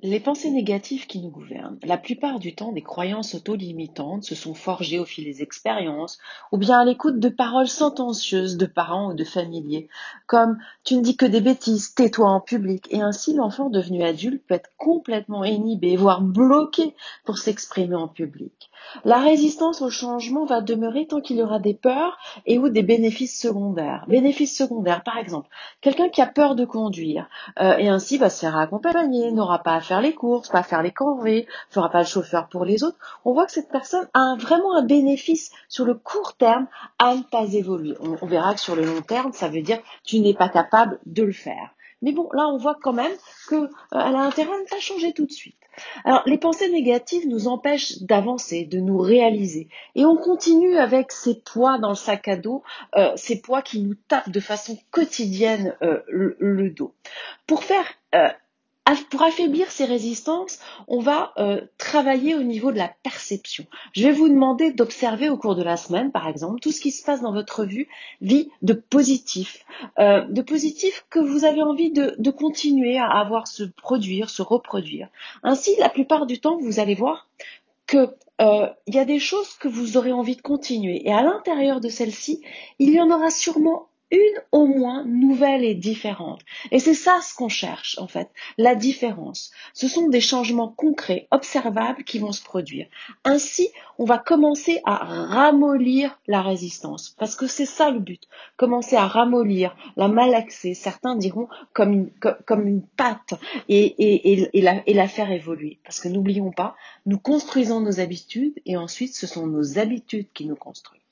Les pensées négatives qui nous gouvernent, la plupart du temps des croyances auto-limitantes, se sont forgées au fil des expériences ou bien à l'écoute de paroles sentencieuses de parents ou de familiers, comme tu ne dis que des bêtises, tais-toi en public. Et ainsi, l'enfant devenu adulte peut être complètement inhibé, voire bloqué pour s'exprimer en public. La résistance au changement va demeurer tant qu'il y aura des peurs et ou des bénéfices secondaires. Bénéfices secondaires, par exemple, quelqu'un qui a peur de conduire euh, et ainsi va se faire accompagner, n'aura pas à faire les courses, pas faire les corvées, fera pas le chauffeur pour les autres, on voit que cette personne a vraiment un bénéfice sur le court terme à ne pas évoluer. On, verra que sur le long terme, ça veut dire tu n'es pas capable de le faire. Mais bon, là, on voit quand même qu'elle euh, a intérêt à ne pas changer tout de suite. Alors, les pensées négatives nous empêchent d'avancer, de nous réaliser. Et on continue avec ces poids dans le sac à dos, euh, ces poids qui nous tapent de façon quotidienne euh, le, dos. Pour faire pour affaiblir ces résistances, on va euh, travailler au niveau de la perception. Je vais vous demander d'observer au cours de la semaine, par exemple, tout ce qui se passe dans votre vie de positif, euh, de positif que vous avez envie de, continuer à avoir se produire, se reproduire. Ainsi, la plupart du temps, vous allez voir que euh, y a des choses que vous aurez envie de continuer. Et à l'intérieur de celles-ci, il y en aura sûrement une au moins nouvelle et différente. Et c'est ça ce qu'on cherche en fait, la différence. Ce sont des changements concrets, observables qui vont se produire. Ainsi, on va commencer à ramollir la résistance, parce que c'est ça le but. Commencer à ramollir, la malaxer, certains diront comme une, comme, une pâte, et, et, et, la, et la faire évoluer. Parce que n'oublions pas, nous construisons nos habitudes et ensuite ce sont nos habitudes qui nous construisent.